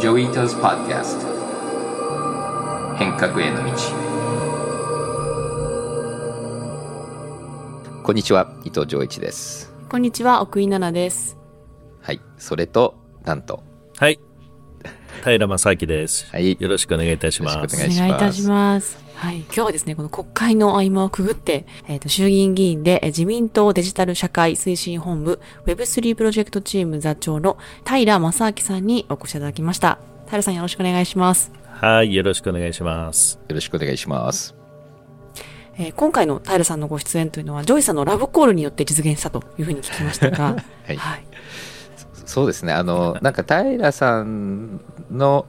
Joi Ito's Podcast 変革への道。こんにちは伊藤穰一です。こんにちは奥井奈々です。はいそれとなんと。はい。平将明です、はい。よろしくお願いいたします。よろしくお願いします。お願いいたしますはい、今日はですね、この国会の合間をくぐって、えっ、と、衆議院議員でえー自民党デジタル社会推進本部 Web3 プロジェクトチーム座長の平将明さんにお越しいただきました。平さんよろしくお願いします。はいよろしくお願いしますよろしくお願いしますえー今回の平さんのご出演というのは、ジョイさんのラブコールによって実現したというふうに聞きましたが、はいはい。そうですねあのなんか平さんの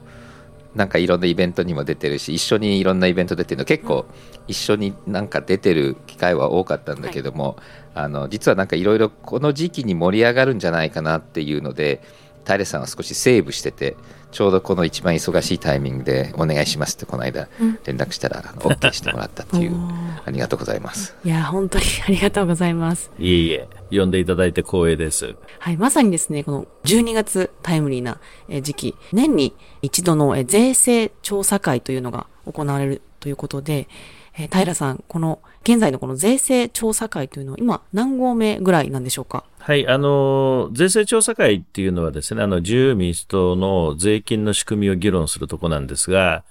なんかいろんなイベントにも出てるし一緒にいろんなイベント出てるの結構一緒になんか出てる機会は多かったんだけども、あの実はなんかいろいろこの時期に盛り上がるんじゃないかなっていうので平さんは少しセーブしててちょうどこの一番忙しいタイミングでお願いしますってこの間連絡したら OK してもらったっていうありがとうございます。いや、本当にありがとうございます。いえいえ呼んでいただいて光栄ですはい、まさにですね、この12月タイムリーなえー時期、年に一度のえー税制調査会というのが行われるということで、えー平さん、この現在のこの税制調査会というのは今何号目ぐらいなんでしょうか？はい、あの、税制調査会っていうのはですね、あの、自由民主党の税金の仕組みを議論するとこなんですが、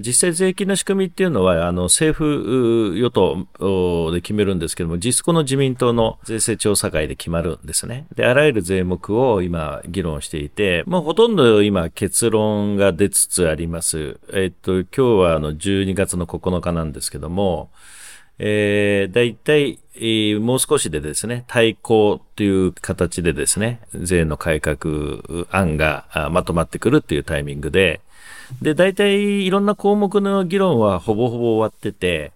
実際税金の仕組みっていうのは、あの、政府与党で決めるんですけども、実質この自民党の税制調査会で決まるんですね。で、あらゆる税目を今議論していて、もうほとんど今結論が出つつあります。えっと、今日はあの、12月の9日なんですけども、えー、大体、えーもう少しでですね、対抗という形でですね、税の改革案があまとまってくるっていうタイミングで、で、大体いろんな項目の議論はほぼほぼ終わってて、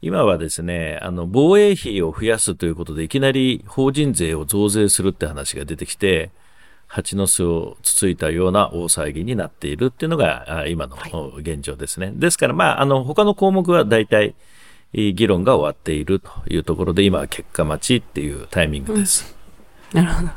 今はですね、あの、防衛費を増やすということで、いきなり法人税を増税するって話が出てきて、蜂の巣をつついたような大騒ぎになっているっていうのが、あ今の現状ですね。ですから、まあ、あの、他の項目は大体、えー議論が終わっているというところで、今は結果待ちっていうタイミングです。なるほど。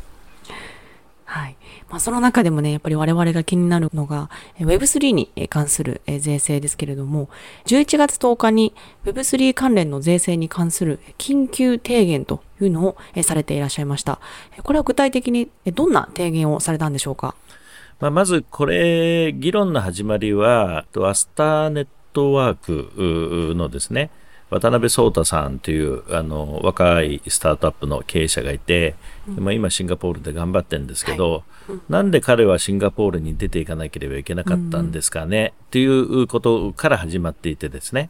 はい。まあ、その中でもね、やっぱり我々が気になるのが、えー Web3 にえー関するえー税制ですけれども、11月10日に Web3 関連の税制に関するえー緊急提言というのをえーされていらっしゃいました。えーこれは具体的にえーどんな提言をされたんでしょうか？まあ、まず、これ、議論の始まりは、とアスターネットワークうのですね、渡辺壮太さんというあの若いスタートアップの経営者がいて、まあ、今シンガポールで頑張ってるんですけど、なんで彼はシンガポールに出ていかなければいけなかったんですかね、っていうことから始まっていてですね、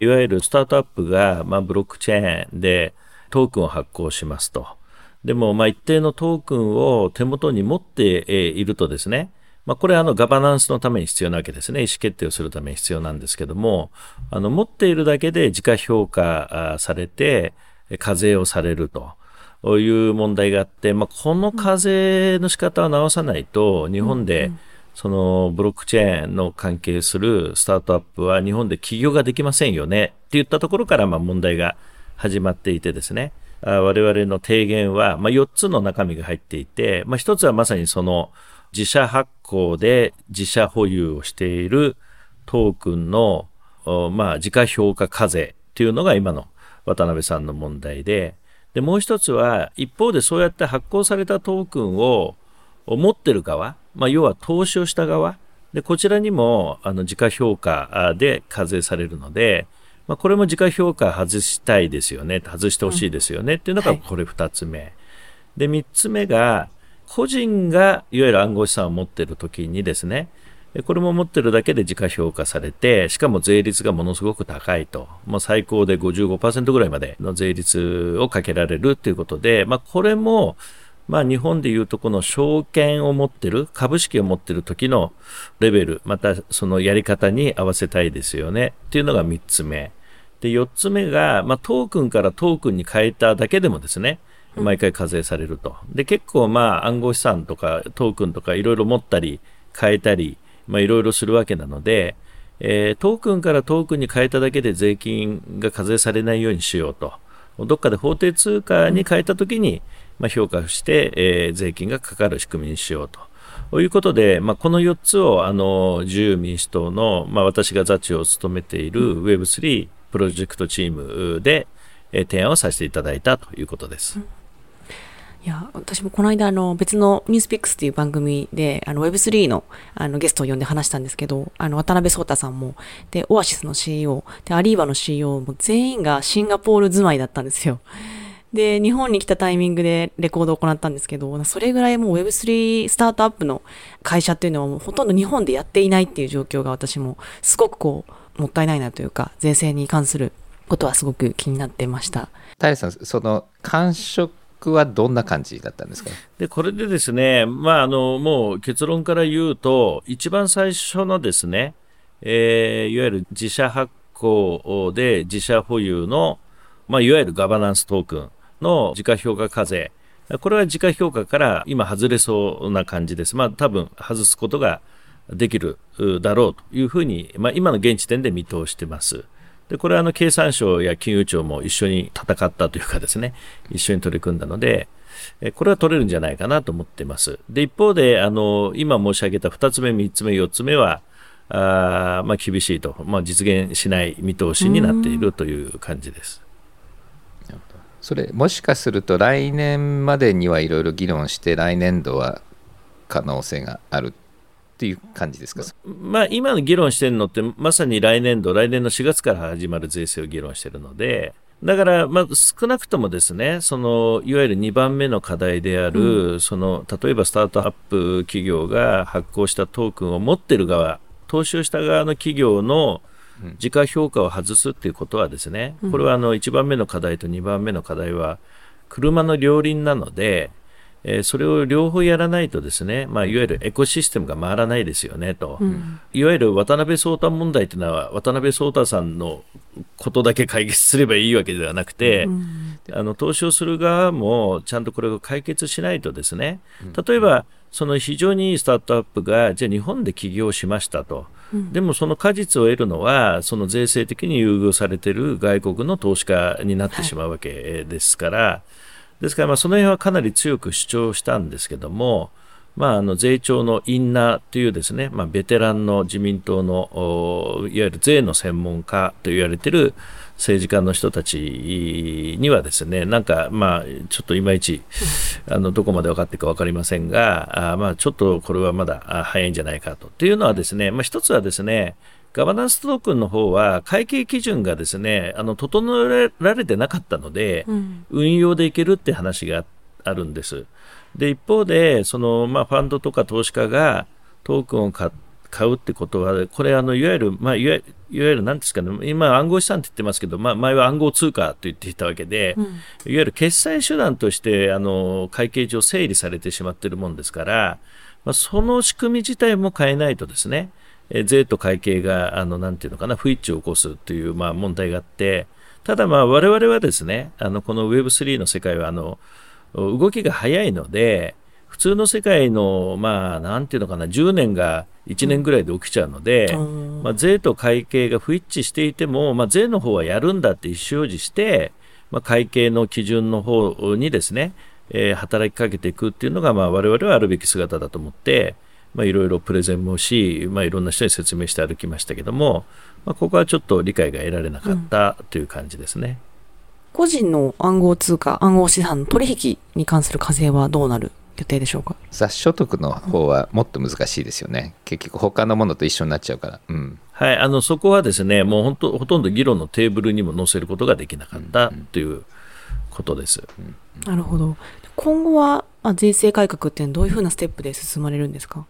いわゆるスタートアップが、まあ、ブロックチェーンでトークンを発行しますと。でも、まあ、一定のトークンを手元に持ってえーいるとですね、まあ、これはあのガバナンスのために必要なわけですね。意思決定をするために必要なんですけども、あの、持っているだけで自家評価あされて、え課税をされるという問題があって、まあ、この課税の仕方を直さないと、日本で、そのブロックチェーンの関係するスタートアップは日本で起業ができませんよねって言ったところからまあ問題が始まっていてですね、あ我々の提言はまあ4つの中身が入っていて、まあ、1つはまさにその自社発行で自社保有をしているトークンのおまあ自家評価課税っていうのが今の渡辺さんの問題で、で、もう一つは一方でそうやって発行されたトークンを持ってる側、まあ、要は投資をした側、で、こちらにも、あの、自家評価あで課税されるので、まあ、これも自家評価外したいですよね、外してほしいですよね、っていうのが、はいこれ二つ目。で、三つ目が、個人が、いわゆる暗号資産を持っているときにですね、これも持ってるだけで自家評価されて、しかも税率がものすごく高いと。もう最高で55%ぐらいまでの税率をかけられるということで、まあこれも、まあ日本でいうとこの証券を持ってる、株式を持ってる時のレベル、またそのやり方に合わせたいですよねっていうのが3つ目。で、4つ目が、まあトークンからトークンに変えただけでもですね、毎回課税されると。で、結構まあ暗号資産とかトークンとかいろいろ持ったり変えたり、まあいろいろするわけなので、えートークンからトークンに変えただけで税金が課税されないようにしようと。どっかで法定通貨に変えたときに、まあ、評価して、えー税金がかかる仕組みにしようということで、まあ、この4つをあの自由民主党の、まあ、私が座長を務めている Web3 プロジェクトチームで、えー、提案をさせていただいたということです。うんいや、私もこの間、あの、別のニュースピックスっていう番組で、あの、Web3 の、あの、ゲストを呼んで話したんですけど、あの、渡辺聡太さんも、で、オアシスの CEO、で、アリーバの CEO も全員がシンガポール住まいだったんですよ。で、日本に来たタイミングでレコードを行ったんですけど、それぐらいもう Web3 スタートアップの会社っていうのはもうほとんど日本でやっていないっていう状況が私もすごくこう、もったいないなというか、税制に関することはすごく気になってました。平さん、その感触はどんな感じだったんですか？でこれでですね、まあ、あのもう結論から言うと、一番最初のですね、えー、いわゆる自社発行で自社保有の、まあ、いわゆるガバナンストークンの時価評価課税、これは時価評価から今外れそうな感じです。まあ多分外すことができるだろうというふうに、まあ、今の現時点で見通してます。でこれはあの経産省や金融庁も一緒に戦ったというかですね、一緒に取り組んだので、これは取れるんじゃないかなと思っています。で、一方で、あの、今申し上げた2つ目、3つ目、4つ目は、あまあ、厳しいと、まあ、実現しない見通しになっているという感じです。それ、もしかすると来年までにはいろいろ議論して、来年度は可能性があるっていう感じですか、まあ、今の議論してるのって、まさに来年度、来年の4月から始まる税制を議論してるので、だから、まあ、少なくともですね、その、いわゆる2番目の課題である、うん、その、例えばスタートアップ企業が発行したトークンを持ってる側、投資をした側の企業の時価評価を外すっていうことはですね、これはあの、1番目の課題と2番目の課題は、車の両輪なので、えー、それを両方やらないとですね、まあ、いわゆるエコシステムが回らないですよねと、うん、いわゆる渡辺壮太問題というのは渡辺壮太さんのことだけ解決すればいいわけではなくて、うん、あの投資をする側もちゃんとこれを解決しないとですね例えばその非常にいいスタートアップがじゃあ日本で起業しましたと。でもその果実を得るのは、その税制的に優遇されている外国の投資家になってしまうわけですから、はいですから、その辺はかなり強く主張したんですけども、まあ、あの税調のインナーというですね、まあ、ベテランの自民党のいわゆる税の専門家と言われている政治家の人たちにはですね、なんか、まあ、ちょっといまいち、あの、どこまで分かっているか分かりませんが、あまあ、ちょっとこれはまだ早いんじゃないかと。っていうのはですね、まあ、一つはですね、ガバナンストークンの方は会計基準がですね、あの、整えられてなかったので、うん、運用でいけるって話があるんです。で、一方で、その、まあ、ファンドとか投資家がトークンを買買うってことは、これ、あの、いわゆる、まあ、いわゆる、なんですかね、今、暗号資産って言ってますけど、まあ、前は暗号通貨と言っていたわけで、うん、いわゆる決済手段として、あの、会計上整理されてしまっているもんですから、まあ、その仕組み自体も変えないとですね、え税と会計が、あの、なんていうのかな、不一致を起こすという、まあ、問題があって、ただまあ、我々はですね、あの、この Web3 の世界は、あの、動きが早いので、普通の世界の、まあ、なんていうのかな、10年が1年ぐらいで起きちゃうので、うん、まあ、税と会計が不一致していても、まあ、税の方はやるんだって意思表示して、まあ、会計の基準の方にですね、えー、働きかけていくっていうのが、まあ、我々はあるべき姿だと思って、まあ、いろいろプレゼンもし、まあ、いろんな人に説明して歩きましたけども、まあ、ここはちょっと理解が得られなかったという感じですね。うん、個人の暗号通貨、暗号資産取引に関する課税はどうなる予定でしょうか？雑所得の方はもっと難しいですよね、結局他のものと一緒になっちゃうから、うん、はい、あのそこはですねもう本当ほとんど議論のテーブルにも載せることができなかったということです。うんうん、なるほど。今後は、まあ、税制改革ってどういうふうなステップで進まれるんですか？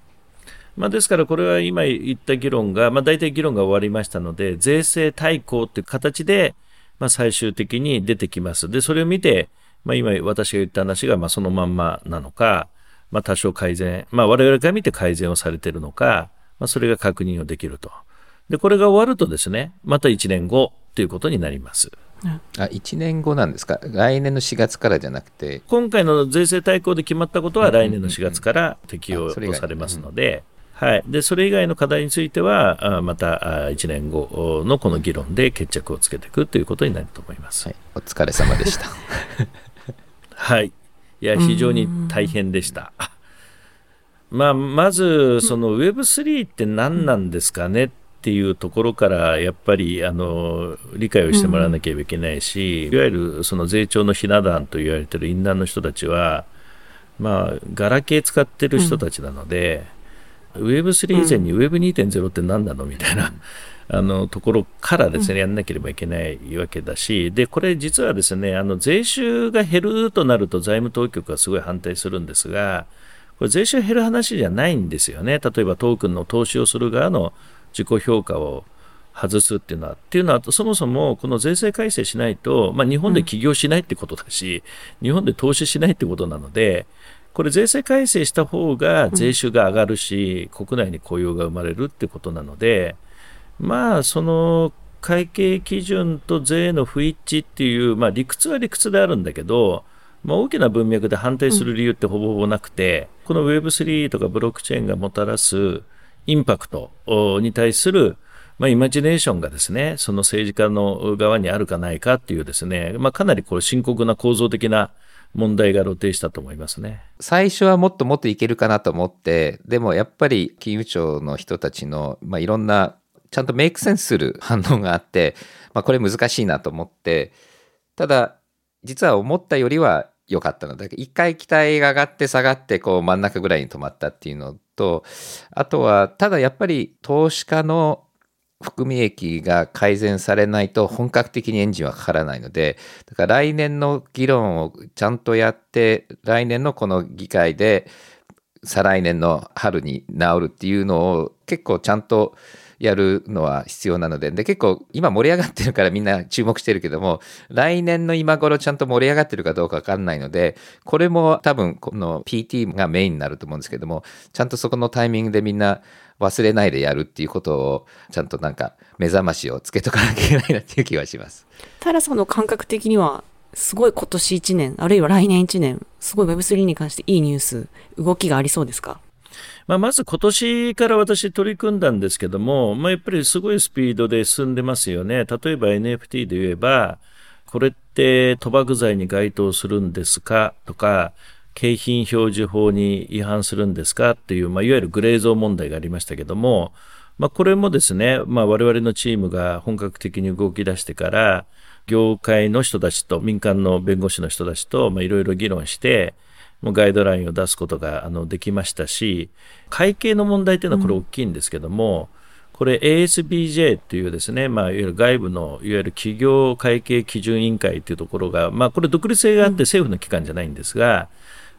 まあ、ですから、これは今言った議論が、まあ、大体議論が終わりましたので、税制対抗という形で、まあ、最終的に出てきます。で、それを見て、まあ、今私が言った話が、まあ、そのまんまなのか、まあ、多少改善、まあ、我々が見て改善をされているのか、まあ、それが確認をできると。で、これが終わるとですね、また1年後ということになります。あ1年後なんですか、来年の4月からじゃなくて、今回の税制対抗で決まったことは、来年の4月から適用されますので、はい、でそれ以外の課題については、また1年後のこの議論で決着をつけていくということになると思います。はい、お疲れ様でした。はい、いや非常に大変でした。まあ、まず、その Web3 って何なんですかね？っていうところからやっぱりあの理解をしてもらわなければいけないし、いわゆるその税調のひな壇と言われてる淫乱の人たちは、まあ、ガラケー使ってる人たちなので、Web3 以前に Web2.0 って何なのみたいな。あのところからですね、やんなければいけないわけだし、で、これ実はですね、あの税収が減るとなると財務当局はすごい反対するんですが、これ税収減る話じゃないんですよね。例えばトークンの投資をする側の自己評価を外すっていうのは、っていうのは、そもそもこの税制改正しないと、まあ、日本で起業しないってことだし、うん、日本で投資しないってことなので、これ税制改正した方が税収が上がるし、うん、国内に雇用が生まれるってことなので、まあ、その会計基準と税の不一致っていう、まあ、理屈は理屈であるんだけど、まあ、大きな文脈で反対する理由ってほぼほぼなくて、うん、この Web3 とかブロックチェーンがもたらすインパクトに対する、まあ、イマジネーションがですね、その政治家の側にあるかないかっていうですね、まあ、かなりこれ深刻な構造的な問題が露呈したと思いますね。最初はもっともっといけるかなと思って、でもやっぱり金融庁の人たちの、まあ、いろんなちゃんとメイクセンスする 反応があって、まあ、これ難しいなと思って、ただ、実は思ったよりは良かったので、一回期待が上がって下がって、こう真ん中ぐらいに止まったっていうのと、あとは、ただやっぱり投資家の含み益が改善されないと本格的にエンジンはかからないので、だから来年の議論をちゃんとやって、来年のこの議会で、再来年の春に治るっていうのを結構ちゃんとやるのは必要なので、で、結構今盛り上がってるからみんな注目してるけども、来年の今頃ちゃんと盛り上がってるかどうかわかんないので、これも多分この PT がメインになると思うんですけども、ちゃんとそこのタイミングでみんな忘れないでやるっていうことを、ちゃんとなんか目覚ましをつけとかなきゃいけないなっていう気はします。平さんの感覚的には、すごい今年1年、あるいは来年1年、すごい Web3 に関していいニュース、動きがありそうですか？まあ、まず今年から私取り組んだんですけども、まあ、やっぱりすごいスピードで進んでますよね。例えば NFT で言えば、これって賭博罪に該当するんですか？とか、景品表示法に違反するんですか？っていう、まあ、いわゆるグレーゾー問題がありましたけども、まあ、これもですね、まあ、我々のチームが本格的に動き出してから、業界の人たちと民間の弁護士の人たちと、まあ、いろいろ議論して、もガイドラインを出すことがあのできましたし、会計の問題というのはこれ大きいんですけども、うん、これ ASBJ っていうですね、まあ、いわゆる外部のいわゆる企業会計基準委員会というところが、まあ、これ独立性があって政府の機関じゃないんですが、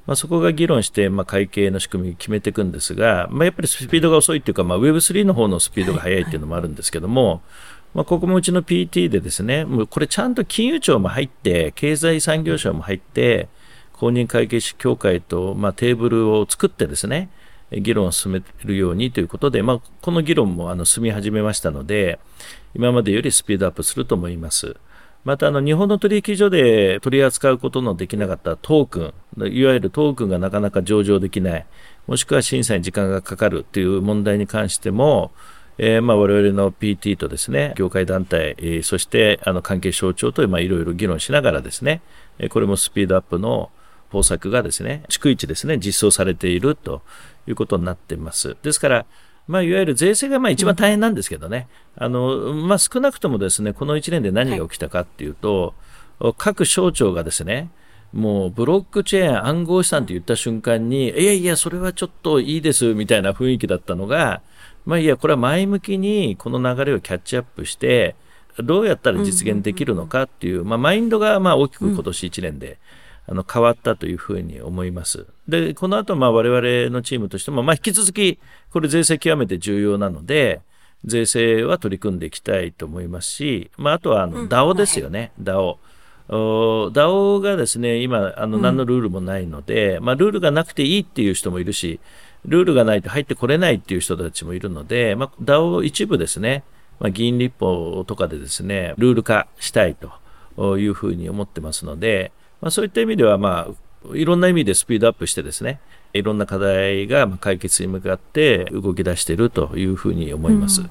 まあ、そこが議論して、まあ、会計の仕組みを決めていくんですが、まあ、やっぱりスピードが遅いっていうか、まあ、Web3 の方のスピードが速いっていうのもあるんですけども、まあ、ここもうちの PT でですね、もうこれちゃんと金融庁も入って、経済産業省も入って、公認会計士協会と、まあ、テーブルを作ってですね、議論を進めるようにということで、まあ、この議論もあの進み始めましたので、今までよりスピードアップすると思います。また、あの、日本の取引所で取り扱うことのできなかったトークン、いわゆるトークンがなかなか上場できない、もしくは審査に時間がかかるという問題に関しても、えー、まあ我々の PT とですね、業界団体、えー、そしてあの関係省庁とまあいろいろ議論しながらですね、これもスピードアップの方策がですね、逐一ですね、実装されているということになっています。ですから、まあ、いわゆる税制がまあ一番大変なんですけどね、うん、あのまあ、少なくともですねこの1年で何が起きたかっていうと、はい、各省庁がですねもうブロックチェーン暗号資産って言った瞬間に、いやいや、それはちょっといいですみたいな雰囲気だったのが、まあいや、これは前向きにこの流れをキャッチアップして、どうやったら実現できるのかっていう、まあマインドがまあ大きく今年1年であの変わったというふうに思います。で、この後、まあ我々のチームとしても、まあ引き続き、これ税制極めて重要なので、税制は取り組んでいきたいと思いますし、まああとはあの DAO ですよね、うん、DAO。DAO がですね、今、あの、何のルールもないので、うん、まあ、ルールがなくていいっていう人もいるし、ルールがないと入ってこれないっていう人たちもいるので、まあ、DAO 一部ですね、まあ、議員立法とかでですね、ルール化したいというふうに思ってますので、まあ、そういった意味では、まあ、いろんな意味でスピードアップしてですね、いろんな課題が解決に向かって動き出しているというふうに思います。うん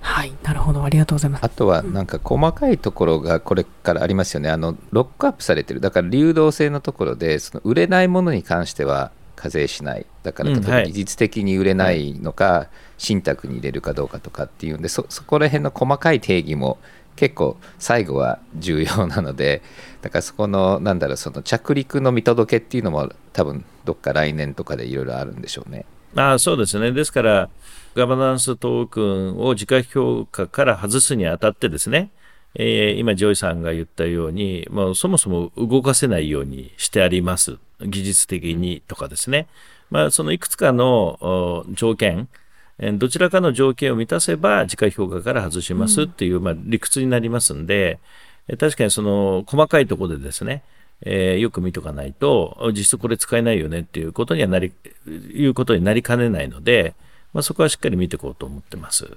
はい、なるほど、ありがとうございます。あとは、なんか細かいところがこれからありますよね。あの、ロックアップされてる。だから流動性のところで、その売れないものに関しては、課税しないだから例えば技術的に売れないのか、信託に入れるかどうかとかっていうんでそそこら辺の細かい定義も結構最後は重要なのでだからそこのなんだろうその着陸の見届けっていうのも多分どっか来年とかでいろいろあるんでしょうね。あそうですねですからガバナンストークンを時価評価から外すにあたってですねえー、今、ジョイさんが言ったように、まあ、そもそも動かせないようにしてあります。技術的にとかですね。まあ、そのいくつかの条件、どちらかの条件を満たせば、時価評価から外しますっていう、まあ、理屈になりますんで、確かにその細かいところでですね、えー、よく見とかないと、実質これ使えないよねっていうことにはなり、いうことになりかねないので、まあ、そこはしっかり見ていこうと思ってます。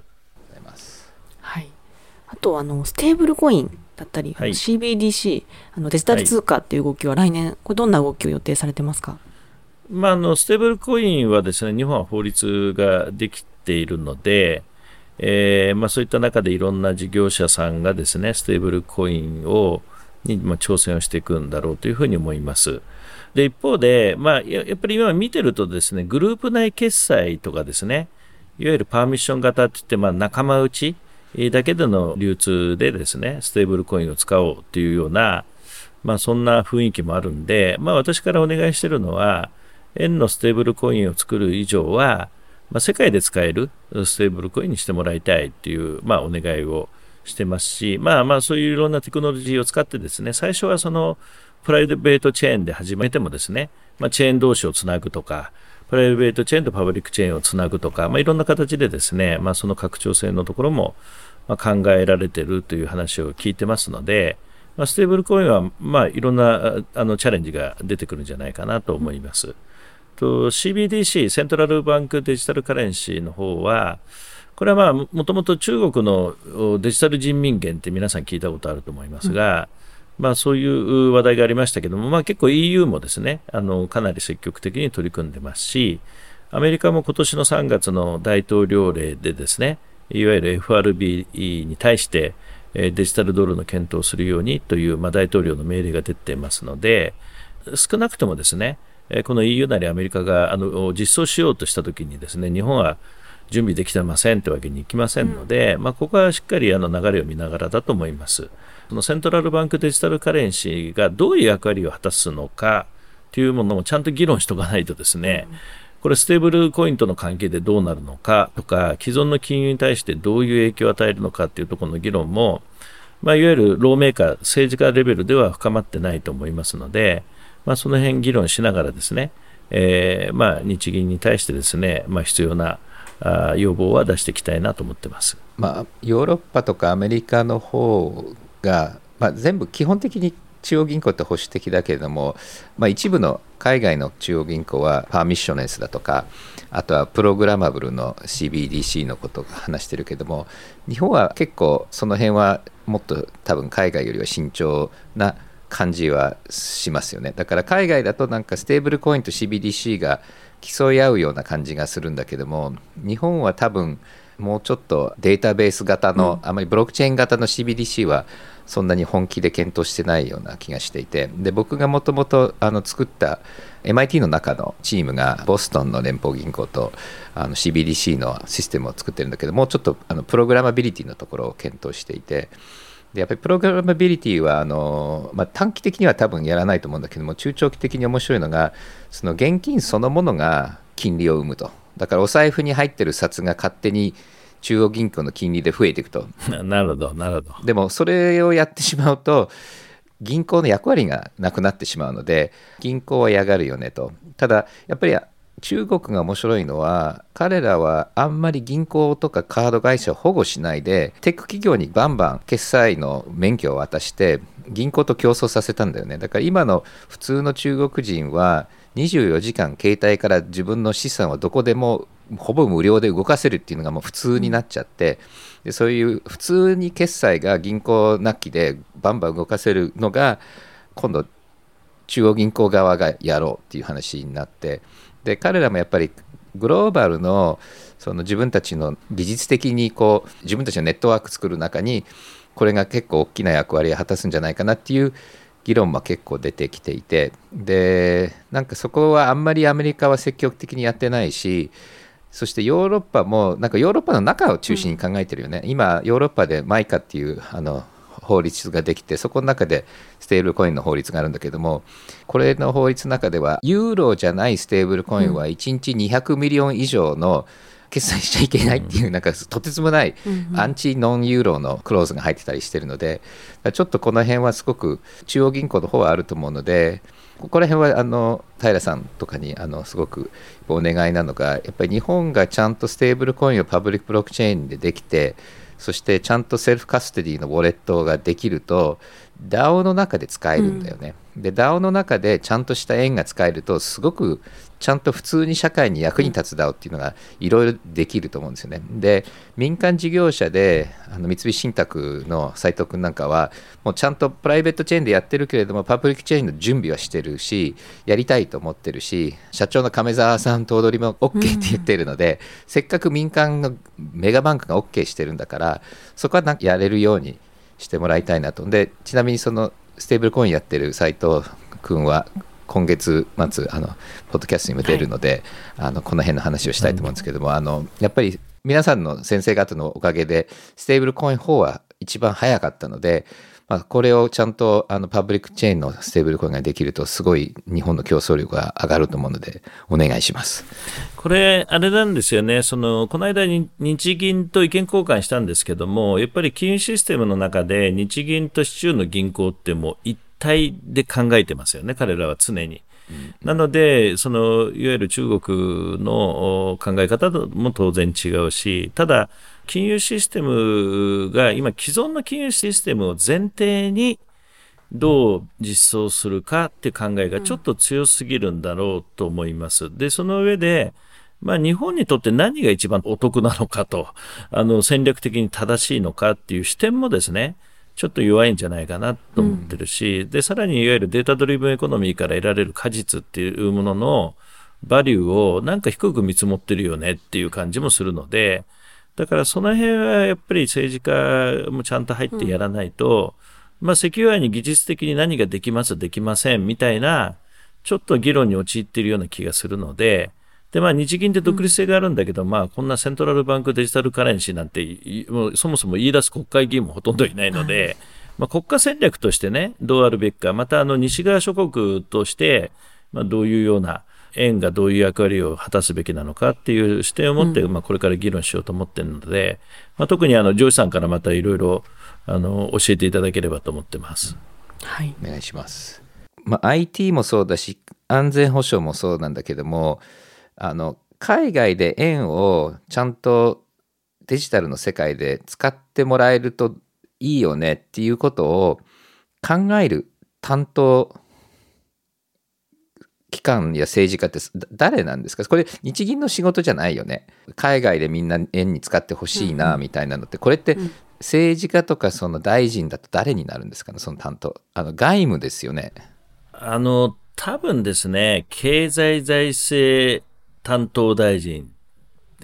あとあのステーブルコインだったり、はい、CBDC あのデジタル通貨っていう動きは来年、これどんな動きを予定されてますか、まあ、のステーブルコインはですね日本は法律ができているので、えーまあ、そういった中でいろんな事業者さんがですねステーブルコインをに、まあ、挑戦をしていくんだろうというふうに思います。で一方で、まあ、やっぱり今見てるとですねグループ内決済とかですねいわゆるパーミッション型っていって、まあ、仲間内だけでの流通でですね、ステーブルコインを使おうというような、まあそんな雰囲気もあるんで、まあ私からお願いしているのは、円のステーブルコインを作る以上は、まあ、世界で使えるステーブルコインにしてもらいたいっていう、まあお願いをしてますし、まあまあそういういろんなテクノロジーを使ってですね、最初はそのプライベートチェーンで始めてもですね、まあチェーン同士をつなぐとか、プライベートチェーンとパブリックチェーンをつなぐとか、まあ、いろんな形でですね、まあ、その拡張性のところも、ま考えられているという話を聞いてますので、まあ、ステーブルコインは、まあ、いろんなあのチャレンジが出てくるんじゃないかなと思います。と CBDC、セントラルバンクデジタルカレンシーの方は、これはまあ、もともと中国のデジタル人民元って皆さん聞いたことあると思いますが、うん、まあそういう話題がありましたけども、まあ結構 EU もですね、あの、かなり積極的に取り組んでますし、アメリカも今年の3月の大統領令でですね、いわゆる FRB に対して、デジタルドルの検討をするようにという、まあ、大統領の命令が出ていますので、少なくともですね、この EU なりアメリカがあの実装しようとしたときにですね、日本は準備できてませんというわけにいきませんので、うん、まあ、ここはしっかりあの流れを見ながらだと思います。そのセントラルバンクデジタルカレンシーがどういう役割を果たすのかというものもちゃんと議論しておかないとですね、うんこれステーブルコインとの関係でどうなるのかとか、既存の金融に対してどういう影響を与えるのかっていうところの議論も、まあ、いわゆるローメーカー、政治家レベルでは深まってないと思いますので、まあ、その辺議論しながらですね、えー、まあ、日銀に対してですね、まあ、必要なあ要望は出していきたいなと思ってます、まあ、ヨーロッパとかアメリカの方が、まあ、全部基本的に中央銀行って保守的だけれども、まあ、一部の海外の中央銀行はパーミッショネスだとかあとはプログラマブルの CBDC のことを話してるけども日本は結構その辺はもっと多分海外よりは慎重な感じはしますよね。だから海外だとなんかステーブルコインと CBDC が競い合うような感じがするんだけども日本は多分もうちょっとデータベース型の、あまりブロックチェーン型の CBDC はそんなに本気で検討してないような気がしていてで僕がもともと作った MIT の中のチームがボストンの連邦銀行とあの CBDC のシステムを作ってるんだけどもうちょっとあのプログラマビリティのところを検討していてでやっぱりプログラマビリティはあの、まあ、短期的には多分やらないと思うんだけども中長期的に面白いのがその現金そのものが金利を生むとだからお財布に入ってる札が勝手に中央銀行の金利で増えていくと。なるほど、なるほど。でも、それをやってしまうと、銀行の役割がなくなってしまうので、銀行は嫌がるよねと。ただ、やっぱり中国が面白いのは、彼らはあんまり銀行とかカード会社を保護しないで、テック企業にバンバン決済の免許を渡して、銀行と競争させたんだよね。だから今の普通の中国人は、24時間携帯から自分の資産をどこでもほぼ無料で動かせるっていうのがもう普通になっちゃってでそういう普通に決済が銀行なきでバンバン動かせるのが今度中央銀行側がやろうっていう話になってで彼らもやっぱりグローバルのその自分たちの技術的にこう自分たちのネットワーク作る中にこれが結構大きな役割を果たすんじゃないかなっていう議論も結構出てきていてでなんかそこはあんまりアメリカは積極的にやってないしそしてヨーロッパもなんかヨーロッパの中を中心に考えてるよね、うん、今ヨーロッパで MiCA っていうあの法律ができてそこの中でステーブルコインの法律があるんだけどもこれの法律の中ではユーロじゃないステーブルコインは1日200 million 以上の決済しちゃいけないっていうなんかとてつもない anti non-Euro の clause が入ってたりしてるのでちょっとこの辺はすごく中央銀行の方はあると思うのでここら辺はあの平さんとかにあのすごくお願いなのがやっぱり日本がちゃんとステーブルコインをパブリックブロックチェーンでできてそしてちゃんと self-custody のウォレットができると DAO の中で使えるんだよね。うん、で DAO の中でちゃんとした円が使えるとすごくちゃんと普通に社会に役に立つ DAO っていうのがいろいろできると思うんですよね。で民間事業者であの三菱信託の斉藤君なんかはもうちゃんとプライベートチェーンでやってるけれどもパブリックチェーンの準備はしてるしやりたいと思ってるし社長の亀澤さん頭取も OK って言ってるので、うん、せっかく民間のメガバンクが OK してるんだからそこはなんかやれるようにしてもらいたいなと。でちなみにそのステーブルコインやってる斉藤君は今月末あのポッドキャストにも出るので、はい、あのこの辺の話をしたいと思うんですけども、あのやっぱり皆さんの先生方のおかげでステーブルコイン4は一番早かったので、まあ、これをちゃんとあのパブリックチェーンのステーブルコインができるとすごい日本の競争力が上がると思うのでお願いします。これあれなんですよね。そのこの間に日銀と意見交換したんですけどもやっぱり金融システムの中で日銀と市中の銀行ってもう一体で考えてますよね彼らは常に。なので、そのいわゆる中国の考え方も当然違うし、ただ、金融システムが今、既存の金融システムを前提にどう実装するかって考えがちょっと強すぎるんだろうと思います。で、その上で、まあ、日本にとって何が一番お得なのかと、あの戦略的に正しいのかっていう視点もですね、ちょっと弱いんじゃないかなと思ってるし、うん、で、さらにいわゆる data-driven economy から得られる果実っていうもののバリューをなんか低く見積もってるよねっていう感じもするので、だからその辺はやっぱり政治家もちゃんと入ってやらないと、うん、まあ、セキュアに技術的に何ができます、できませんみたいな、ちょっと議論に陥っているような気がするので、で、まあ、日銀って独立性があるんだけど、うん、まあ、こんなセントラルバンクデジタルカレンシーなんて、もうそもそも言い出す国会議員もほとんどいないので、まあ、国家戦略としてね、どうあるべきか、また、あの、西側諸国として、まあ、どういうような、円がどういう役割を果たすべきなのかっていう視点を持って、うん、まあ、これから議論しようと思ってるので、まあ、特にあの上司さんからまたいろいろあの教えていただければと思ってます。はい、お願いします。まあ、IT もそうだし安全保障もそうなんだけどもあの海外で円をちゃんとデジタルの世界で使ってもらえるといいよねっていうことを考える担当機関や政治家って誰なんですか？これ日銀の仕事じゃないよね。海外でみんな円に使ってほしいなみたいなのってこれって政治家とかその大臣だと誰になるんですかね？その担当。あの外務ですよね。あの多分ですね経済財政担当大臣、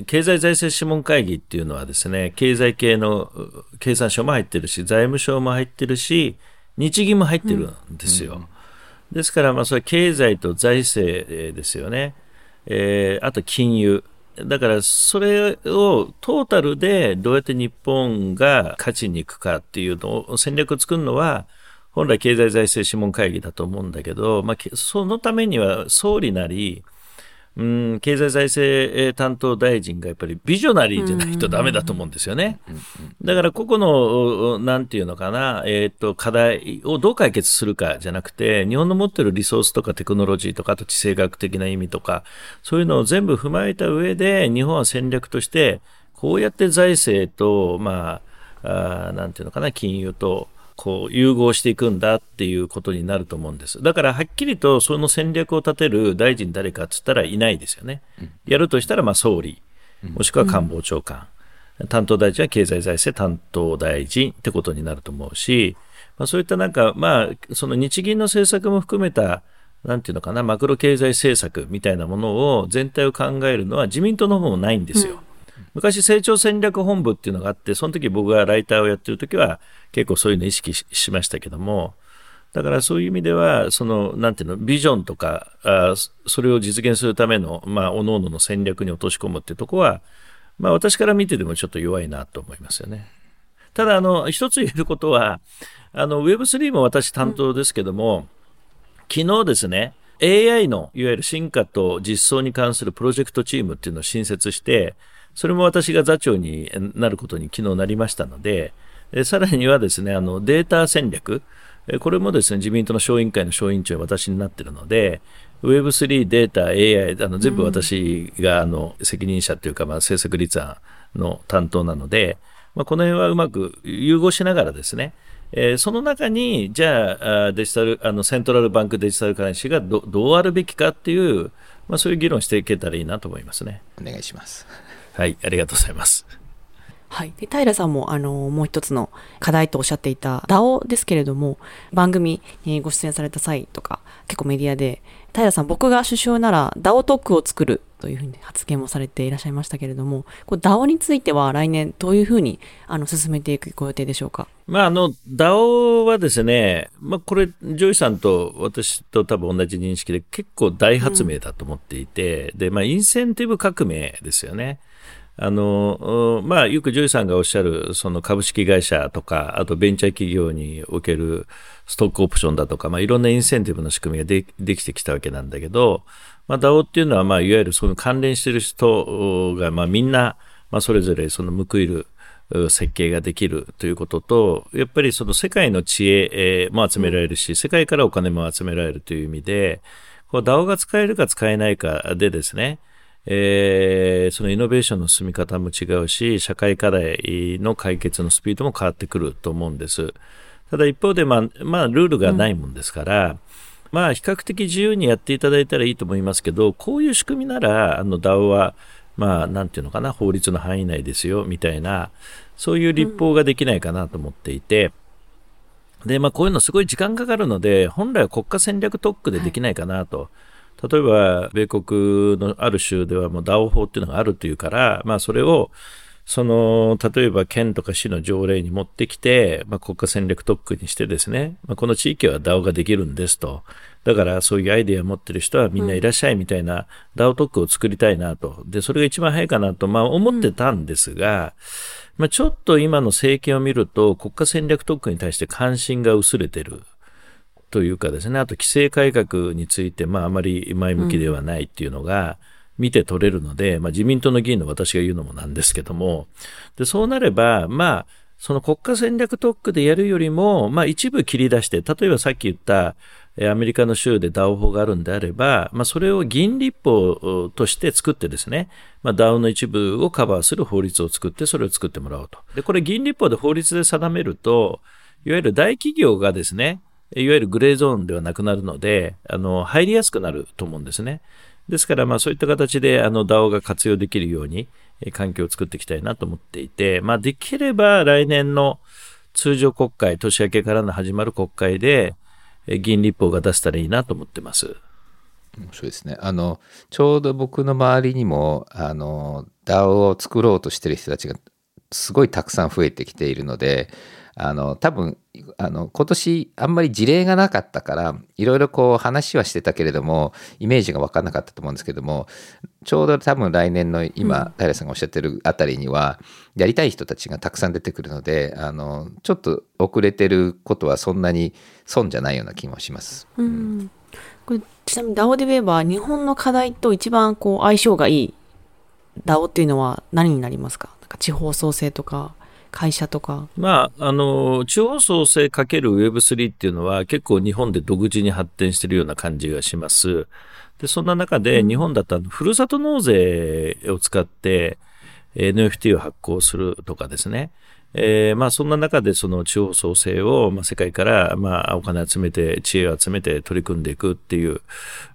経済財政諮問会議っていうのはですね、経済系の経産省も入ってるし、財務省も入ってるし、日銀も入ってるんですよ。うんうん、ですから、まあ、それ経済と財政ですよね。えー、あと金融。だから、それをトータルでどうやって日本が勝ちに行くかっていうのを戦略を作るのは、本来経済財政諮問会議だと思うんだけど、まあ、そのためには総理なり、うん、経済財政担当大臣がやっぱりビジョナリーじゃないとダメだと思うんですよね。だから個々の、なんていうのかな、えっ、ー、と、課題をどう解決するかじゃなくて、日本の持ってるリソースとかテクノロジーとか、あと地政学的な意味とか、そういうのを全部踏まえた上で、日本は戦略として、こうやって財政と、まあ、あなんていうのかな、金融と、こう融合していくんだっていうことになると思うんです。だからはっきりとその戦略を立てる大臣誰かっつったらいないですよね。やるとしたらまあ総理、もしくは官房長官、担当大臣は経済財政担当大臣ってことになると思うし、まあ、そういったなんか、まあ、その日銀の政策も含めた、なんていうのかな、マクロ経済政策みたいなものを全体を考えるのは自民党の方もないんですよ。うん昔成長戦略本部っていうのがあって、その時僕がライターをやってる時は結構そういうの意識しましたけども、だからそういう意味では、その、なんていうの、ビジョンとか、あそれを実現するための、まあ、各々の戦略に落とし込むっていうとこは、まあ、私から見てでもちょっと弱いなと思いますよね。ただ、あの、一つ言えることは、あの、Web3 も私担当ですけども、うん、昨日ですね、AI のいわゆる進化と実装に関するプロジェクトチームっていうのを新設して、それも私が座長になることに昨日なりましたので、さらにはですね、あの、データ戦略、これもですね、自民党の小委員会の小委員長は私になっているので、Web3、データ、AI、あの全部私があの責任者というか、まあ、政策立案の担当なので、まあ、この辺はうまく融合しながらですね、えー、その中に、じゃあ、デジタル、あの、セントラルバンクデジタルカレンシーがどどうあるべきかっていう、まあ、そういう議論していけたらいいなと思いますね。お願いします。はい、ありがとうございます。はい。で、平さんも、あの、もう一つの課題とおっしゃっていた DAO ですけれども、番組にご出演された際とか、結構メディアで、平さん、僕が首相なら DAO トークを作るというふうに発言もされていらっしゃいましたけれども、こ DAO については来年どういうふうにあの進めていくご予定でしょうか？まあ、あの、DAO はですね、まあ、これ、ジョイさんと私と多分同じ認識で結構大発明だと思っていて、うん、で、まあ、インセンティブ革命ですよね。あの、まあ、よくジョイさんがおっしゃる、その株式会社とか、あとベンチャー企業におけるストックオプションだとか、まあ、いろんなインセンティブの仕組みがでできてきたわけなんだけど、まあ、DAO っていうのは、まあ、いわゆるその関連している人が、まあ、みんな、まあ、それぞれその報いる設計ができるということと、やっぱりその世界の知恵も集められるし、世界からお金も集められるという意味で、こう DAO が使えるか使えないかでですね、えー、そのイノベーションの進み方も違うし、社会課題の解決のスピードも変わってくると思うんです。ただ一方で、まあ、まあ、ルールがないもんですから、うん、まあ、比較的自由にやっていただいたらいいと思いますけど、こういう仕組みなら、あの、DAO は、まあ、なんていうのかな、法律の範囲内ですよ、みたいな、そういう立法ができないかなと思っていて、うん、で、まあ、こういうのすごい時間かかるので、本来は国家戦略特区でできないかなと。はい例えば、米国のある州ではもう DAO 法っていうのがあるというから、まあそれを、その、例えば県とか市の条例に持ってきて、まあ、国家戦略特区にしてですね、まあ、この地域は DAO ができるんですと。だからそういうアイデアを持ってる人はみんないらっしゃいみたいな DAO 特区を作りたいなと。で、それが一番早いかなと、まあ思ってたんですが、まあちょっと今の政権を見ると国家戦略特区に対して関心が薄れてる。というかですね、あと規制改革について、まあ、あまり前向きではないっていうのが、見て取れるので、まあ、自民党の議員の私が言うのもなんですけども、で、そうなれば、まあ、その国家戦略特区でやるよりも、まあ、一部切り出して、例えばさっき言った、アメリカの州で DAO 法があるんであれば、まあ、それを議員立法として作ってですね、まあ、DAO の一部をカバーする法律を作って、それを作ってもらおうと。で、これ議員立法で法律で定めると、いわゆる大企業がですね、いわゆるグレーゾーンではなくなるので、あの、入りやすくなると思うんですね。ですから、まあそういった形で、あの、DAO が活用できるように、環境を作っていきたいなと思っていて、まあできれば来年の通常国会、年明けからの始まる国会で、議員立法が出せたらいいなと思ってます。面白いですね。あの、ちょうど僕の周りにも、あの、DAO を作ろうとしてる人たちがすごいたくさん増えてきているので、あの多分あの今年あんまり事例がなかったからいろいろこう話はしてたけれどもイメージが分からなかったと思うんですけどもちょうど多分来年の今、平さんがおっしゃってるあたりにはやりたい人たちがたくさん出てくるのであのちょっと遅れてることはそんなに損じゃないような気もします。うん、これちなみに DAO で言えば日本の課題と一番こう相性がいい DAO っていうのは何になりますか？なんか地方創生とか会社とか。まあ、あの、地方創生かける Web3 っていうのは結構日本で独自に発展してるような感じがします。で、そんな中で日本だったらふるさと納税を使って NFT を発行するとかですね。えー、まあそんな中でその地方創生を、まあ、世界からまあお金集めて知恵を集めて取り組んでいくっていう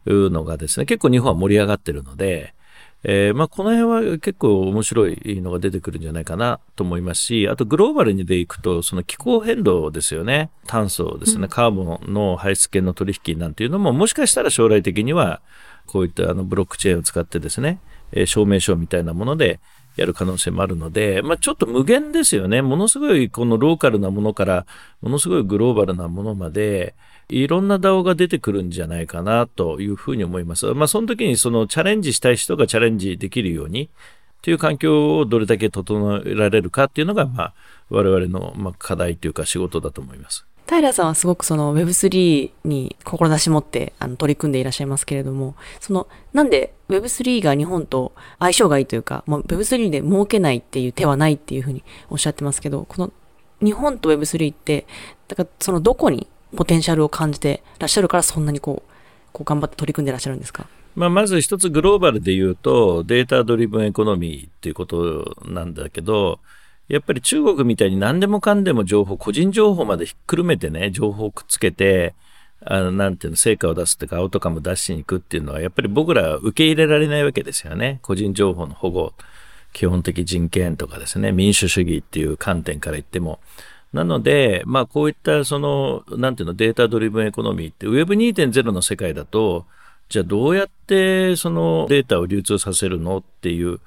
のがですね結構日本は盛り上がってるので、えー、まあ、この辺は結構面白いのが出てくるんじゃないかなと思いますし、あとグローバルにでいくと、その気候変動ですよね。炭素ですね、カーボンの排出権の取引なんていうのも、もしかしたら将来的には、こういったあのブロックチェーンを使ってですね、え、証明書みたいなもので、やる可能性もあるので、まあ、ちょっと無限ですよね。ものすごいこのローカルなものから、ものすごいグローバルなものまで、いろんな DAO が出てくるんじゃないかなというふうに思います。まあ、その時にそのチャレンジしたい人がチャレンジできるように、という環境をどれだけ整えられるかっていうのが、まあ、我々の課題というか仕事だと思います。平さんはすごくその Web3 に志持ってあの取り組んでいらっしゃいますけれども、そのなんで Web3 が日本と相性がいいというか、まあ、Web3 で儲けないっていう手はないっていうふうにおっしゃってますけど、この日本と Web3 って、だからそのどこにポテンシャルを感じてらっしゃるからそんなにこう、こう頑張って取り組んでらっしゃるんですか？まあ、まず一つグローバルで言うと data driven economy っていうことなんだけどやっぱり中国みたいに何でもかんでも情報、個人情報までひっくるめてね、情報をくっつけて、あの、なんていうの、成果を出すっていうか、アウトカム出しに行くっていうのは、やっぱり僕らは受け入れられないわけですよね。個人情報の保護、基本的人権とかですね、民主主義っていう観点から言っても。なので、まあ、こういったその、なんていうの、 data driven economy って、Web2.0 の世界だと、じゃあどうやってそのデータを流通させるのっていう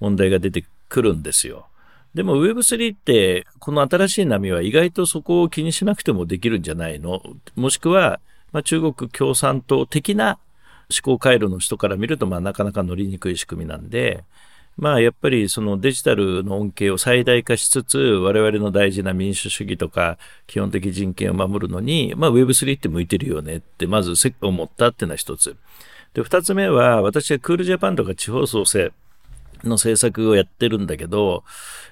問題が出てくるんですよ。でも Web3 ってこの新しい波は意外とそこを気にしなくてもできるんじゃないの？もしくは、まあ、中国共産党的な思考回路の人から見ると、まあ、なかなか乗りにくい仕組みなんで、まあ、やっぱりそのデジタルの恩恵を最大化しつつ、我々の大事な民主主義とか基本的人権を守るのに、まあ、Web3 って向いてるよねって、まず思ったっていうのは一つ。で、二つ目は、私はクールジャパンとか地方創生の政策をやってるんだけど、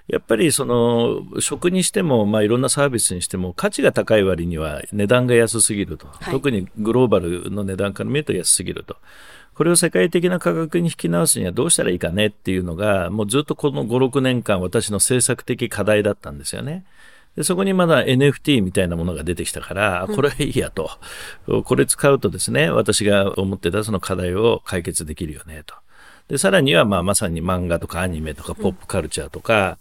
やっぱりその食にしても、まあ、いろんなサービスにしても価値が高い割には値段が安すぎると、はい、特にグローバルの値段から見ると安すぎると。これを世界的な価格に引き直すにはどうしたらいいかねっていうのが、もうずっとこの5、6年間私の政策的課題だったんですよね。でそこにまだ NFT みたいなものが出てきたから、これはいいやと。これ使うとですね、私が思ってたその課題を解決できるよねと。で、さらには、まあ、まさに漫画とかアニメとかポップカルチャーとか、うん、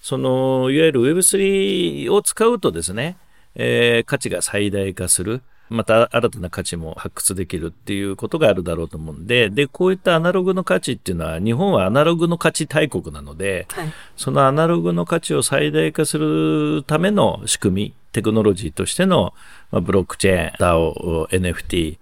その、いわゆる Web3 を使うとですね、えー、価値が最大化する。また新たな価値も発掘できるっていうことがあるだろうと思うんで、で、こういったアナログの価値っていうのは、日本はアナログの価値大国なので、はい、そのアナログの価値を最大化するための仕組み、テクノロジーとしての、まあ、ブロックチェーン、DAO、NFT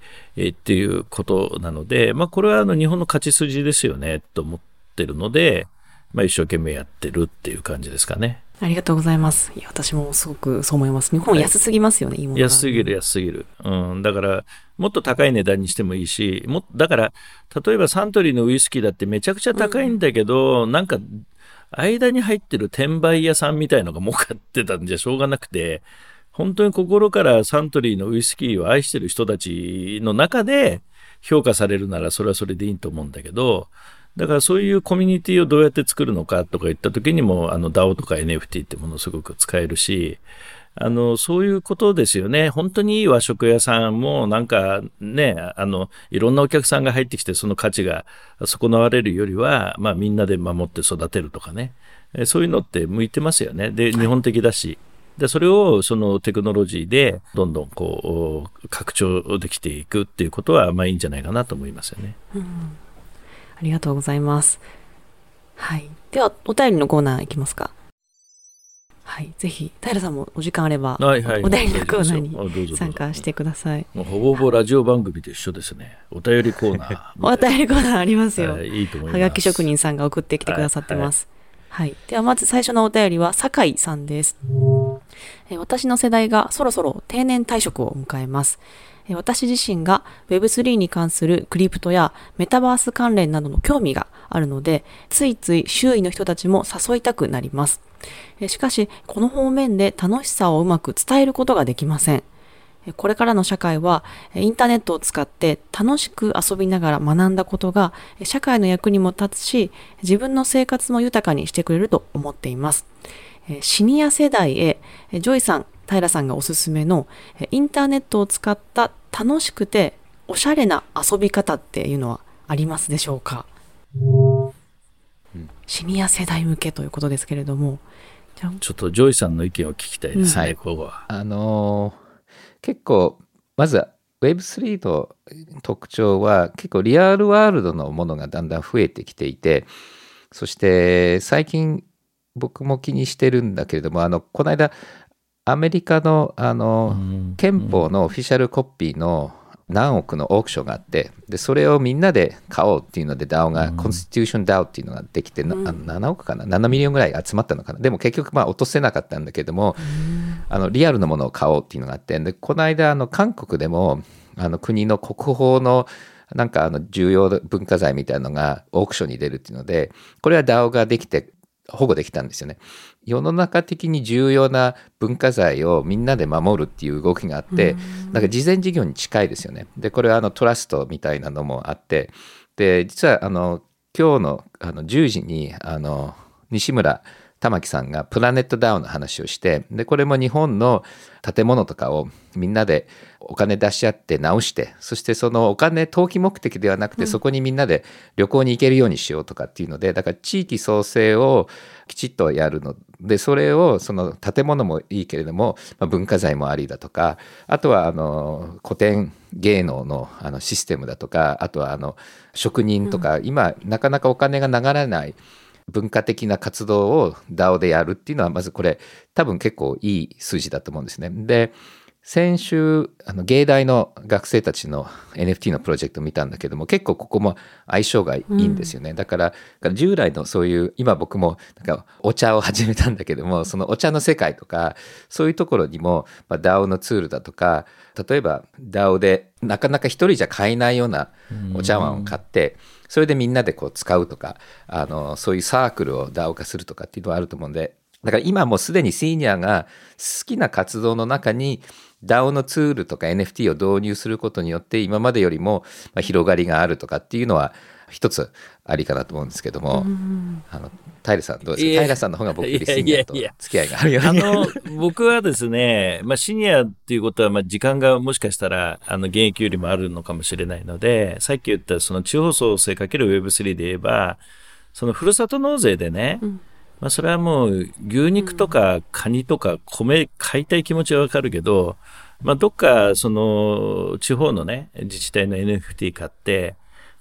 っていうことなので、まあ、これはあの日本の勝ち筋ですよね、と思ってるので、まあ、一生懸命やってるっていう感じですかね。ありがとうございます。いや私もすごくそう思います。日本安すぎますよね、はい、いいもの安すぎる、安すぎる。うん。だから、もっと高い値段にしてもいいし、もだから、例えばサントリーのウイスキーだってめちゃくちゃ高いんだけど、うん、なんか、間に入ってる転売屋さんみたいのが儲かってたんじゃしょうがなくて、本当に心からサントリーのウイスキーを愛してる人たちの中で評価されるならそれはそれでいいと思うんだけど、だからそういうコミュニティをどうやって作るのかとか言った時にも、あの DAO とか NFT ってものすごく使えるし、あの、そういうことですよね。本当にいい和食屋さんも、なんかね、あの、いろんなお客さんが入ってきて、その価値が損なわれるよりは、まあみんなで守って育てるとかね。そういうのって向いてますよね。で、日本的だし。で、それをそのテクノロジーでどんどんこう拡張できていくっていうことはまあいいんじゃないかなと思いますよね。うんありがとうございます。はい。では、お便りのコーナーいきますか。はい。ぜひ、平さんもお時間あれば、はいはい、お便りのコーナーに参加してください。もうほぼほぼラジオ番組と一緒ですね。お便りコーナー。お便りコーナーありますよ。はい、いいと思います。はがき職人さんが送ってきてくださってます。はい、はい、はいでは、まず最初のお便りは、酒井さんです。え私の世代がそろそろ定年退職を迎えます。私自身が Web3 に関するクリプトやメタバース関連などの興味があるので、ついつい周囲の人たちも誘いたくなります。しかし、この方面で楽しさをうまく伝えることができません。これからの社会はインターネットを使って楽しく遊びながら学んだことが社会の役にも立つし自分の生活も豊かにしてくれると思っています。シニア世代へジョイさん、平さんがおすすめのインターネットを使った楽しくておしゃれな遊び方っていうのはありますでしょうか、うん、シニア世代向けということですけれどもちょっとジョイさんの意見を聞きたいですね、うん、ここは。あのー、結構まず Web3 の特徴は結構 real world のものがだんだん増えてきていてそして最近僕も気にしてるんだけれどもあのこの間アメリカのあの憲法の official copy の何億のオークションがあってでそれをみんなで買おうっていうので DAO が、 Constitution DAO っていうのができて、うん、7億かな？7 million ぐらい集まったのかな？でも結局まあ落とせなかったんだけども、あのリアルなものを買おうっていうのがあってでこの間あの韓国でもあの国の国宝のなんかあの重要文化財みたいなのがオークションに出るっていうのでこれは DAO ができて保護できたんですよね。世の中的に重要な文化財をみんなで守るっていう動きがあって、なんか事前事業に近いですよね。で、これはあのトラストみたいなのもあって、で、実はあの今日のあの10時にあの西村玉木さんがプラネットダウンの話をしてでこれも日本の建物とかをみんなでお金出し合って直してそしてそのお金投機目的ではなくて、そこにみんなで旅行に行けるようにしようとかっていうのでだから地域創生をきちっとやるのでそれをその建物もいいけれども、まあ、文化財もありだとかあとはあの古典芸能のあのシステムだとかあとはあの職人とか、うん、今なかなかお金が流れない文化的な活動を DAO でやるっていうのはまずこれ多分結構いい数字だと思うんですね。で先週あの芸大の学生たちの NFT のプロジェクト見たんだけども結構ここも相性がいいんですよね、うん、だから従来のそういう今僕もなんかお茶を始めたんだけどもそのお茶の世界とかそういうところにも、まあ、DAO のツールだとか例えば DAO でなかなか一人じゃ買えないようなお茶碗を買って、うんそれでみんなでこう使うとか、あの、そういうサークルを DAO 化するとかっていうのはあると思うんで、だから今もうすでにシニアが好きな活動の中に DAO のツールとか NFT を導入することによって今までよりも広がりがあるとかっていうのは一つありかなと思うんですけども、あの平さんどうですか？平さんの方が僕よりシニアと付き合いがあるようにあの僕はですね、まあ、シニアっていうことは、まあ、時間がもしかしたらあの現役よりもあるのかもしれないのでさっき言ったその地方創生 ×Web3 で言えばそのふるさと納税でね、うんまあ、それはもう牛肉とかカニとか米買いたい気持ちはわかるけど、まあ、どっかその地方のね自治体の NFT 買って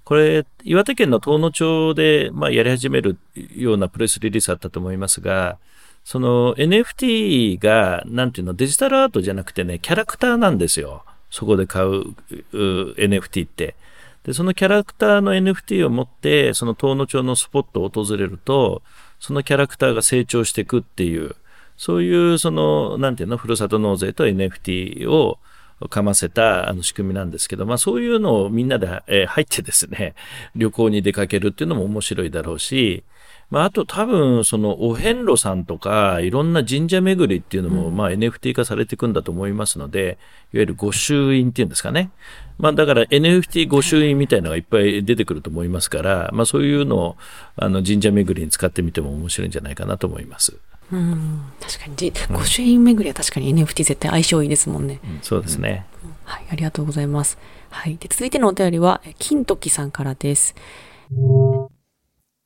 これ、岩手県の遠野町で、まあ、やり始めるようなプレスリリースあったと思いますが、その NFT が、なんていうの、デジタルアートじゃなくてね、キャラクターなんですよ。そこで買う NFT って。で、そのキャラクターの NFT を持って、その遠野町のスポットを訪れると、そのキャラクターが成長していくっていう、そういう、その、なんていうの、ふるさと納税と NFT を、かませたあの仕組みなんですけど、まあそういうのをみんなで、えー、入ってですね、旅行に出かけるっていうのも面白いだろうし、まあ、あと多分、その、お遍路さんとか、いろんな神社巡りっていうのも、まあ、NFT 化されていくんだと思いますので、いわゆる御朱印っていうんですかね。まあ、だから NFT 御朱印みたいなのがいっぱい出てくると思いますから、まあ、そういうのを、あの、神社巡りに使ってみても面白いんじゃないかなと思います。うん、確かに、御朱印巡りは確かに NFT 絶対相性いいですもんね。うん、そうですね、うん、はい、ありがとうございます。はい。で、続いてのお便りは、金時さんからです。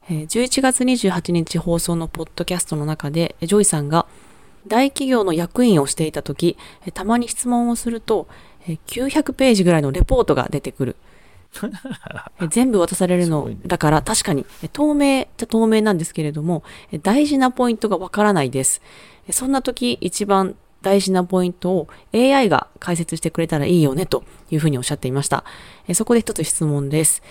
11月28日放送のポッドキャストの中で、ジョイさんが大企業の役員をしていた時、たまに質問をすると、900ページぐらいのレポートが出てくる。全部渡されるの、だから確かに透明じゃ透明なんですけれども、大事なポイントがわからないです。そんな時一番大事なポイントを AI が解説してくれたらいいよねというふうにおっしゃっていました。そこで一つ質問です。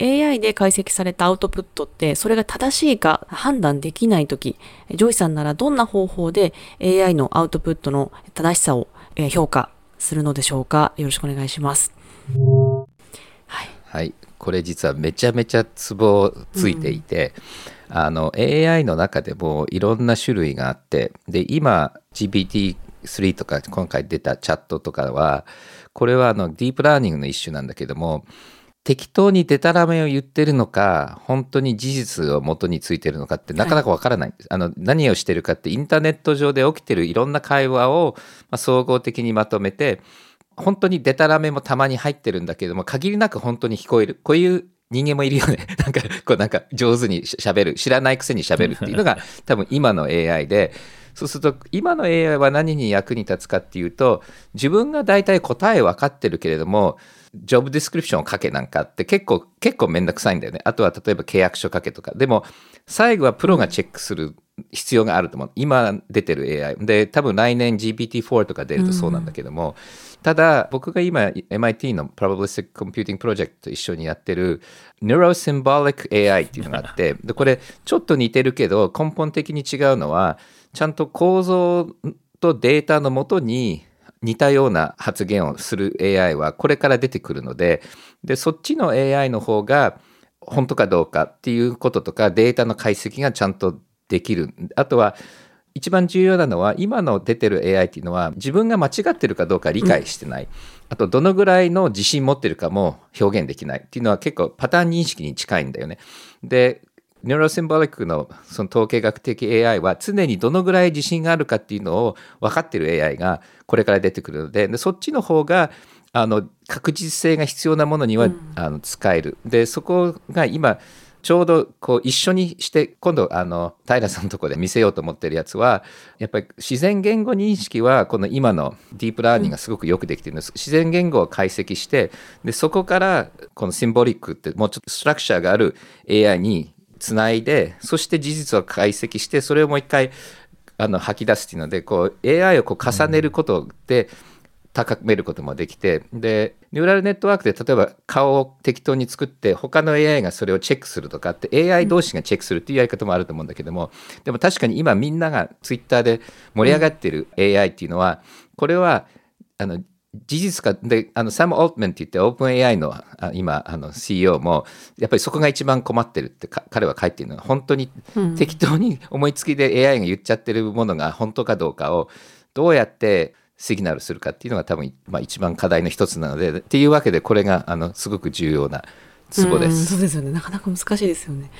AI で解析されたアウトプットってそれが正しいか判断できないとき、ジョイさんならどんな方法で AI のアウトプットの正しさを評価するのでしょうか？よろしくお願いします。はい、これ実はめちゃめちゃツボついていて、うん、あの AI の中でもいろんな種類があってで今 GPT3 とか今回出たチャットとかはこれはあのディープラーニングの一種なんだけども適当にデタラメを言ってるのか本当に事実を元についてるのかってなかなかわからない、はい、あの何をしてるかってインターネット上で起きてるいろんな会話を、まあ、総合的にまとめて本当にデタラメもたまに入ってるんだけども、限りなく本当に聞こえる。こういう人間もいるよね。なんか、こうなんか上手に喋る。知らないくせに喋るっていうのが 多分今の AI で、そうすると今の AI は何に役に立つかっていうと、自分が大体答え分かってるけれども、ジョブディスクリプションを書けなんかって結構、結構めんどくさいんだよね。あとは例えば契約書書けとか。でも、最後はプロがチェックする必要があると思う。今出てる AI。で、多分来年 GPT-4 とか出るとそうなんだけども、ただ、僕が今 MIT の Probabilistic Computing Project と一緒にやってる Neurosymbolic AI っていうのがあって、で、これちょっと似てるけど、根本的に違うのは、ちゃんと構造とデータのもとに似たような発言をする AI はこれから出てくるので、で、そっちの AI の方が本当かどうかっていうこととかデータの解析がちゃんとできる。あとは一番重要なのは今の出てる AI っていうのは自分が間違ってるかどうか理解してない、うん、あとどのぐらいの自信持ってるかも表現できないっていうのは結構パターン認識に近いんだよね。でニューロシンボリックのその統計学的 AI は常にどのぐらい自信があるかっていうのを分かってる AI がこれから出てくるのででそっちの方があの確実性が必要なものには、うん、あの使える。でそこが今ちょうどこう一緒にして今度あの平さんのとこで見せようと思ってるやつはやっぱり自然言語認識はこの今のディープラーニングがすごくよくできてるんです、自然言語を解析してでそこからこのシンボリックってもうちょっとストラクチャーがある AI につないでそして事実を解析してそれをもう一回あの吐き出すっていうのでこう AI をこう重ねることで、高めることもできてでニューラルネットワークで例えば顔を適当に作って他の AI がそれをチェックするとかって AI 同士がチェックするっていうやり方もあると思うんだけどもでも確かに今みんながツイッターで盛り上がってる AI っていうのはこれはあの事実かであのサム・オートメンって言ってオープン AI の今あの CEO もやっぱりそこが一番困ってるって彼は書いてるのは本当に適当に思いつきで AI が言っちゃってるものが本当かどうかをどうやってシグナルするかっていうのが多分、まあ、一番課題の一つなのでっていうわけでこれがあのすごく重要なツボです。そうですよねなかなか難しいですよね。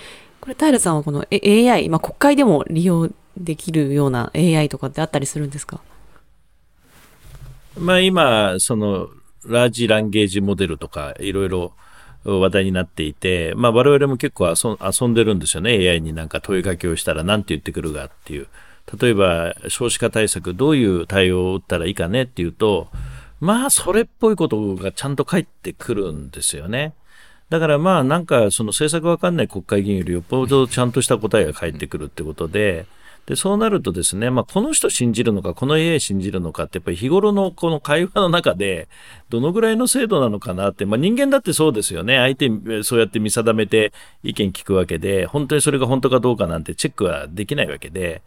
これ平さんはこの AI、まあ、国会でも利用できるような AI とかってあったりするんですか？まあ今、その、ラージランゲージモデルとか、いろいろ話題になっていて、まあ我々も結構遊んでるんですよね。AI になんか問いかけをしたら何て言ってくるかっていう。例えば少子化対策どういう対応を打ったらいいかねっていうと、まあそれっぽいことがちゃんと返ってくるんですよね。だからまあなんかその政策わかんない国会議員よりよっぽどちゃんとした答えが返ってくるってことで、で、そうなるとですね、まあ、この人信じるのか、この AI 信じるのかって、やっぱり日頃のこの会話の中で、どのぐらいの精度なのかなって、まあ、人間だってそうですよね。相手、そうやって見定めて意見聞くわけで、本当にそれが本当かどうかなんてチェックはできないわけで、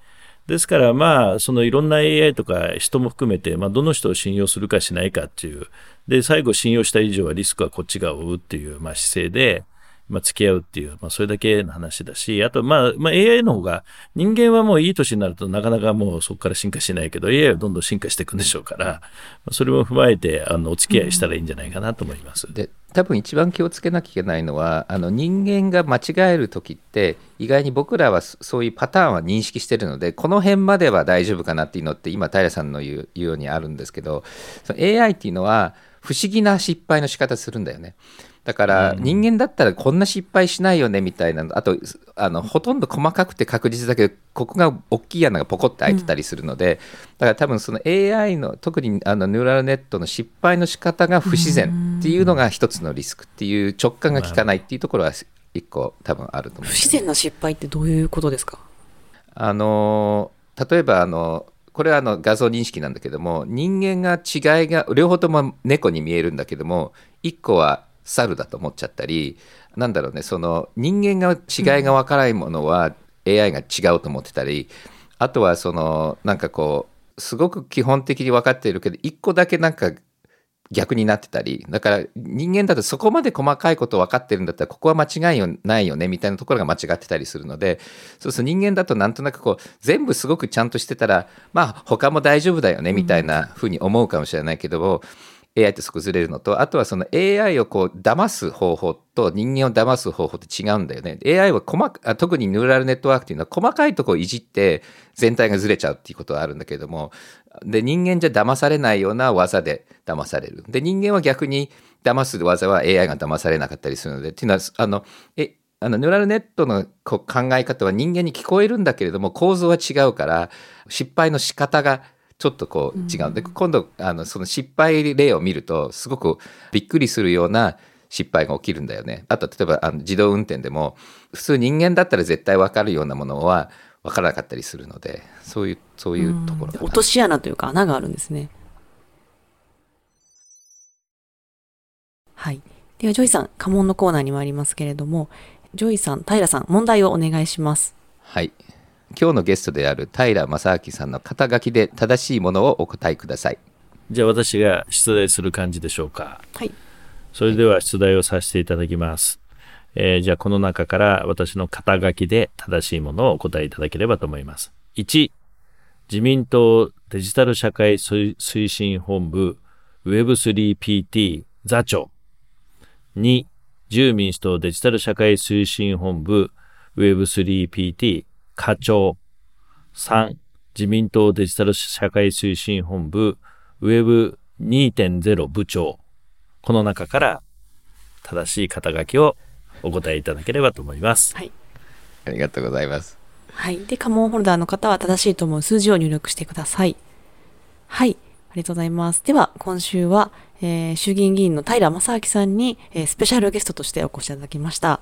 ですからまあ、そのいろんな AI とか人も含めて、まあ、どの人を信用するかしないかっていう、で、最後信用した以上はリスクはこっちが負うっていう、まあ、姿勢で、まあ、付き合うっていう、まあ、それだけの話だし、あと、まあ、まあ、AI の方が、人間はもういい年になるとなかなかもうそこから進化しないけど、AI はどんどん進化していくんでしょうから、それも踏まえて、あの、お付き合いしたらいいんじゃないかなと思います。で、多分一番気をつけなきゃいけないのは、あの、人間が間違える時って、意外に僕らはそういうパターンは認識してるので、この辺までは大丈夫かなっていうのって、今、平さんの言うようにあるんですけど、AI っていうのは、不思議な失敗の仕方するんだよね。だから人間だったらこんな失敗しないよねみたいなあとあのほとんど細かくて確実だけどここが大きい穴がポコって開いてたりするので、だから多分その AI の特にあのニューラルネットの失敗の仕方が不自然っていうのが一つのリスクっていう直感が効かないっていうところは一個多分あると思う不自然な失敗ってどういうことですか？あの例えばあのこれはあの画像認識なんだけども人間が違いが両方とも猫に見えるんだけども1個は猿だと思っちゃったりなんだろうねその人間が違いが分からないものは AI が違うと思ってたり、あとはそのなんかこうすごく基本的に分かっているけど1個だけなんか逆になってたりだから人間だとそこまで細かいこと分かってるんだったらここは間違いよないよねみたいなところが間違ってたりするのでそうすると人間だとなんとなくこう全部すごくちゃんとしてたらまあ他も大丈夫だよねみたいなふうに思うかもしれないけども、AI ってそこずれるのと、あとはその AI をこう騙す方法と人間を騙す方法って違うんだよね。AI は細か特にニューラルネットワークっていうのは細かいとこをいじって全体がずれちゃうっていうことはあるんだけれども、で、人間じゃ騙されないような技で騙される。で、人間は逆に騙す技は AI が騙されなかったりするので、っていうのは、あの、え、あのニューラルネットの考え方は人間に聞こえるんだけれども構造は違うから失敗の仕方がちょっとこう違うんで、今度あのその失敗例を見るとすごくびっくりするような失敗が起きるんだよね。あと例えばあの自動運転でも普通人間だったら絶対分かるようなものは分からなかったりするのでそういうそういうところかな落とし穴というか穴があるんですね。はい。では、ジョイさん、家紋のコーナーに参りますけれども、ジョイさん、平さん、問題をお願いします。はい今日のゲストである平将明さんの肩書きで正しいものをお答えくださいじゃあ私が出題する感じでしょうか。はい。それでは出題をさせていただきます。えーじゃあこの中から私の肩書きで正しいものをお答えいただければと思います。1、自民党デジタル社会推推進本部 Web3PT 座長。2、自由民主党デジタル社会推進本部 Web3PT 課長。3、自民党デジタル社会推進本部 Web2.0 部長。この中から正しい肩書きをお答えいただければと思います。はい。ありがとうございますはい。で、家紋ホルダーの方は正しいと思う数字を入力してください。はい。ありがとうございます。では、今週は、えー衆議院議員の平正明さんに、えースペシャルゲストとしてお越しいただきました。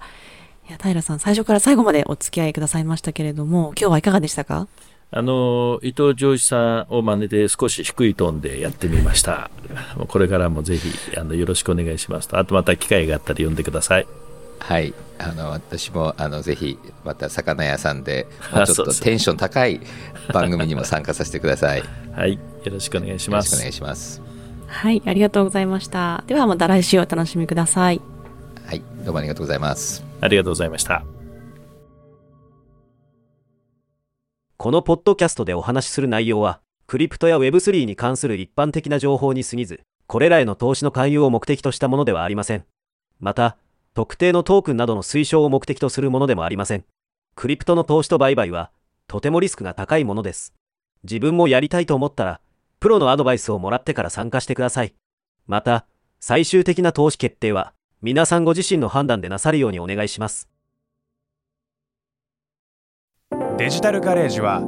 いや、平さん、最初から最後までお付き合いくださいましたけれども、今日はいかがでしたか？あの、伊藤浄一さんを真似て少し低いトーンでやってみました。もうこれからもぜひあのよろしくお願いしますと。あとまた機会があったら読んでください。はいあの私もあのぜひまた魚屋さんで もうちょっとテンション高い番組にも参加させてくださいよ はい。よろしくお願いしますろしくお願い。しますはい。ありがとうございました。では、また来週お楽しみください。はいどうもありがとうございますありがとうございました。このポッドキャストでお話しする内容は、クリプトや Web3 に関する一般的な情報に過ぎず、これらへの投資の勧誘を目的としたものではありません。また、特定のトークンなどの推奨を目的とするものでもありません。クリプトの投資と売買は、とてもリスクが高いものです。自分もやりたいと思ったら、プロのアドバイスをもらってから参加してください。また、最終的な投資決定は、皆さんご自身の判断でなさるようにお願いします。デジタルガレージは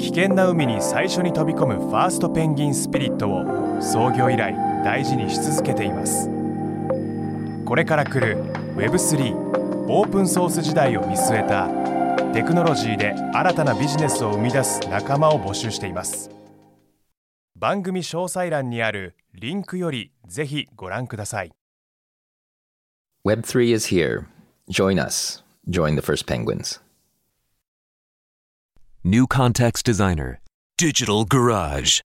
危険な海に最初に飛び込むファーストペンギンスピリットを創業以来大事にし続けています。これから来る Web3 オープンソース時代を見据えたテクノロジーで新たなビジネスを生み出す仲間を募集しています。番組詳細欄にあるリンクよりぜひご覧ください。Web3 is here join us join the first penguins New Context Designer. Digital Garage.